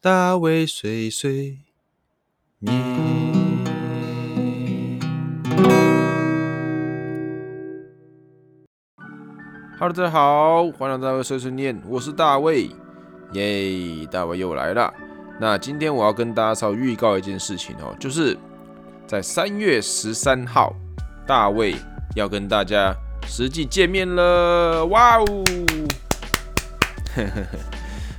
大卫碎碎念。Hello，大家好，欢迎来到碎碎念，我是大卫，耶，大卫又来了。那今天我要跟大家稍微预告一件事情哦，就是在三月十三号，大卫要跟大家实际见面了，哇哦！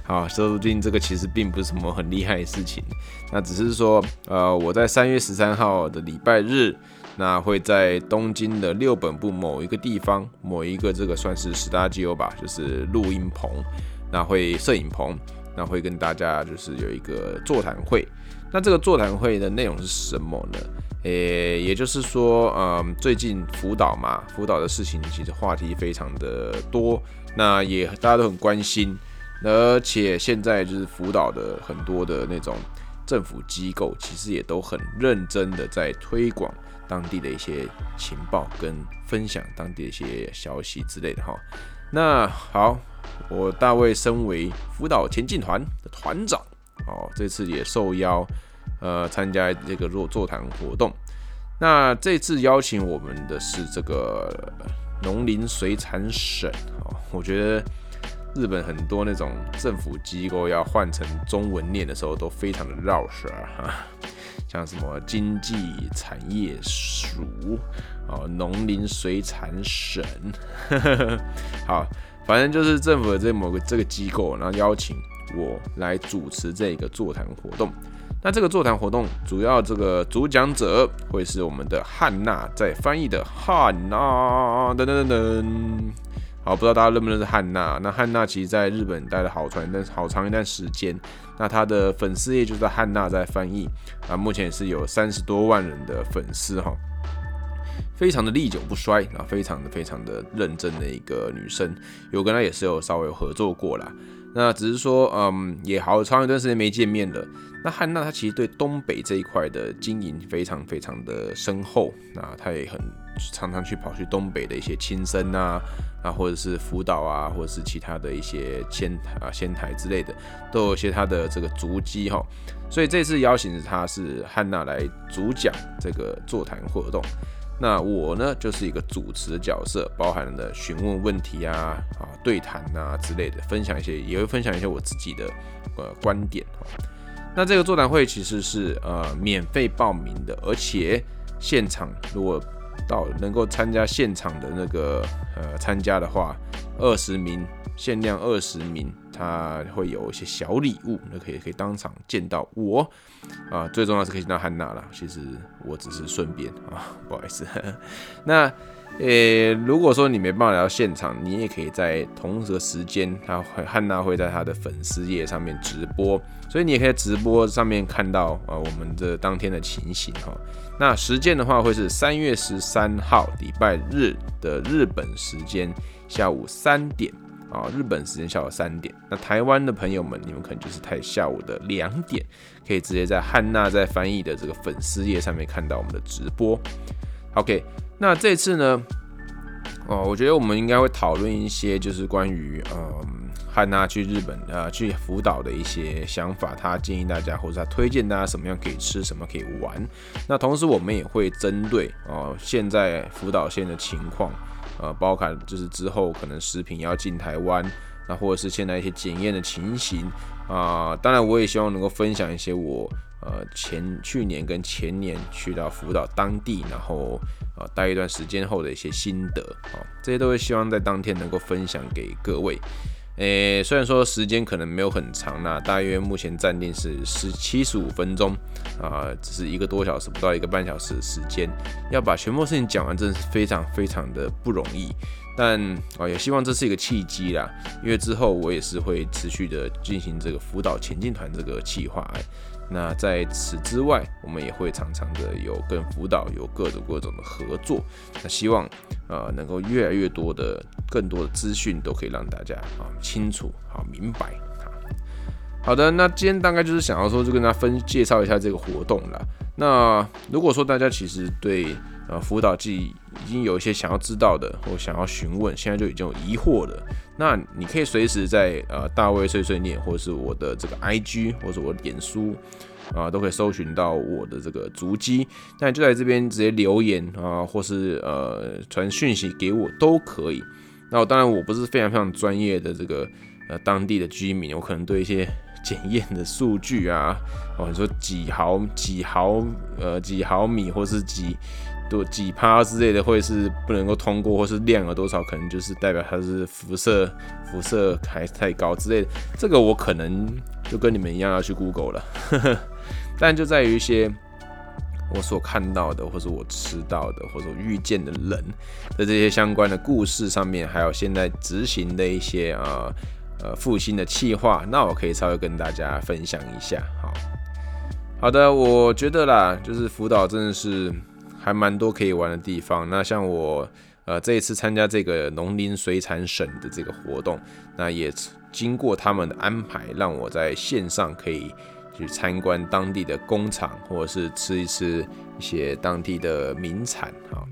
好，说不定这个其实并不是什么很厉害的事情，那只是说，呃，我在三月十三号的礼拜日。那会在东京的六本部某一个地方，某一个这个算是十大基友吧，就是录音棚，那会摄影棚，那会跟大家就是有一个座谈会。那这个座谈会的内容是什么呢？诶，也就是说，嗯，最近福岛嘛，福岛的事情其实话题非常的多，那也大家都很关心，而且现在就是福岛的很多的那种政府机构，其实也都很认真的在推广。当地的一些情报跟分享当地的一些消息之类的哈。那好，我大卫身为辅导前进团的团长，哦，这次也受邀呃参加这个座座谈活动。那这次邀请我们的是这个农林水产省哦，我觉得日本很多那种政府机构要换成中文念的时候都非常的绕舌哈。像什么经济产业署哦，农林水产省，好，反正就是政府的这某个这个机构，然后邀请我来主持这个座谈活动。那这个座谈活动主要这个主讲者会是我们的汉娜在翻译的汉娜，噔噔噔噔。好，不知道大家认不认识汉娜？那汉娜其实在日本待了好长一段好长一段时间。那她的粉丝页就是汉娜在翻译啊，目前也是有三十多万人的粉丝哈，非常的历久不衰啊，非常的非常的认真的一个女生。有跟她也是有稍微合作过啦。那只是说，嗯，也好长一段时间没见面了。那汉娜她其实对东北这一块的经营非常非常的深厚，那她也很常常去跑去东北的一些亲生啊，啊或者是辅导啊，或者是其他的一些仙啊仙台之类的，都有一些他的这个足迹哈。所以这次邀请他是汉娜来主讲这个座谈活动。那我呢，就是一个主持的角色，包含了询问问题啊、啊对谈啊之类的，分享一些，也会分享一些我自己的呃观点。那这个座谈会其实是呃免费报名的，而且现场如果到能够参加现场的那个呃参加的话，二十名限量二十名。他会有一些小礼物，那可以可以当场见到我啊，最重要是可以见到汉娜啦。其实我只是顺便啊，不好意思。那呃，如果说你没办法来到现场，你也可以在同一个时间，他会汉娜会在他的粉丝页上面直播，所以你也可以在直播上面看到啊我们的当天的情形哈。那时间的话会是三月十三号礼拜日的日本时间下午三点。啊，日本时间下午三点，那台湾的朋友们，你们可能就是太下午的两点，可以直接在汉娜在翻译的这个粉丝页上面看到我们的直播。OK，那这次呢，哦，我觉得我们应该会讨论一些就是关于嗯汉娜去日本呃去福岛的一些想法，他建议大家或者他推荐大家什么样可以吃，什么可以玩。那同时我们也会针对哦现在福岛县的情况。呃，包含就是之后可能食品要进台湾，那或者是现在一些检验的情形啊，当然我也希望能够分享一些我呃前去年跟前年去到福岛当地，然后呃待一段时间后的一些心得啊，这些都会希望在当天能够分享给各位。诶，虽然说时间可能没有很长，那大约目前暂定是十七十五分钟啊，只是一个多小时，不到一个半小时的时间，要把全部事情讲完，真的是非常非常的不容易。但啊，也希望这是一个契机啦，因为之后我也是会持续的进行这个辅导前进团这个计划。那在此之外，我们也会常常的有跟辅导有各种各种的合作。那希望呃能够越来越多的更多的资讯都可以让大家啊清楚好明白。好的，那今天大概就是想要说就跟大家分介绍一下这个活动了。那如果说大家其实对呃辅导季已经有一些想要知道的或想要询问，现在就已经有疑惑了，那你可以随时在呃大卫碎碎念，或者是我的这个 IG 或者我的脸书啊，都可以搜寻到我的这个足迹，那就在这边直接留言啊，或是呃传讯息给我都可以。那我当然我不是非常非常专业的这个呃当地的居民，我可能对一些 检验的数据啊，哦你说几毫几毫呃几毫米或是几。多几趴之类的，会是不能够通过，或是量了多少，可能就是代表它是辐射辐射还太高之类的。这个我可能就跟你们一样要去 Google 了，呵 呵但就在于一些我所看到的，或者我吃到的，或者我遇见的人的这些相关的故事上面，还有现在执行的一些啊呃复兴的计划，那我可以稍微跟大家分享一下。好好的，我觉得啦，就是辅导真的是。还蛮多可以玩的地方。那像我，呃，这一次参加这个农林水产省的这个活动，那也经过他们的安排，让我在线上可以去参观当地的工厂，或者是吃一吃一些当地的名产啊。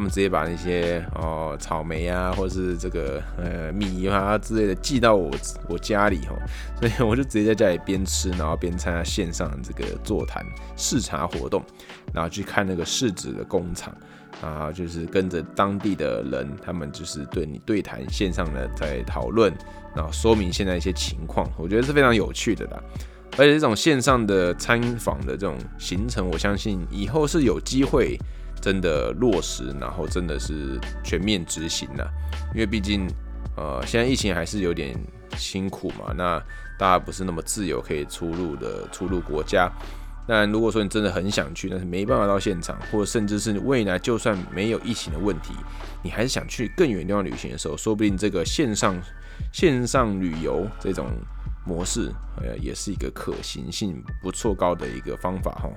他们直接把那些哦草莓啊，或者是这个呃米啊之类的寄到我我家里哦，所以我就直接在家里边吃，然后边参加线上这个座谈视察活动，然后去看那个市子的工厂啊，就是跟着当地的人，他们就是对你对谈线上的在讨论，然后说明现在一些情况，我觉得是非常有趣的啦。而且这种线上的参访的这种行程，我相信以后是有机会。真的落实，然后真的是全面执行了，因为毕竟，呃，现在疫情还是有点辛苦嘛，那大家不是那么自由可以出入的出入国家。但如果说你真的很想去，但是没办法到现场，或者甚至是未来就算没有疫情的问题，你还是想去更远地方旅行的时候，说不定这个线上线上旅游这种模式，呃，也是一个可行性不错高的一个方法哈。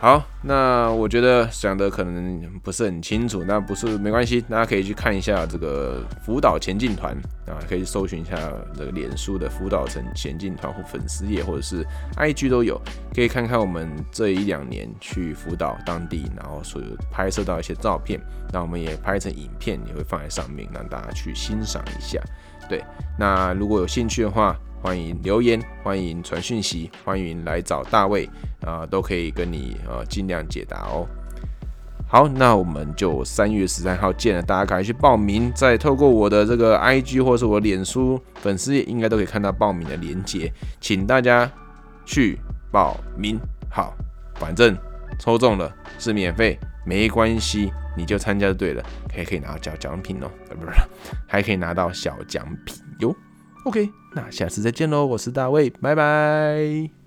好，那我觉得讲的可能不是很清楚，那不是没关系，大家可以去看一下这个辅导前进团啊，可以搜寻一下这个脸书的辅导前前进团或粉丝页，或者是 IG 都有，可以看看我们这一两年去辅导当地，然后所有拍摄到一些照片，那我们也拍成影片，也会放在上面，让大家去欣赏一下。对，那如果有兴趣的话。欢迎留言，欢迎传讯息，欢迎来找大卫啊，都可以跟你呃尽量解答哦。好，那我们就三月十三号见了，大家赶快去报名，再透过我的这个 IG 或是我脸书粉丝，应该都可以看到报名的链接，请大家去报名。好，反正抽中了是免费，没关系，你就参加就对了，可以可以拿到小奖品哦，不是，还可以拿到小奖品哟。OK，那下次再见喽，我是大卫，拜拜。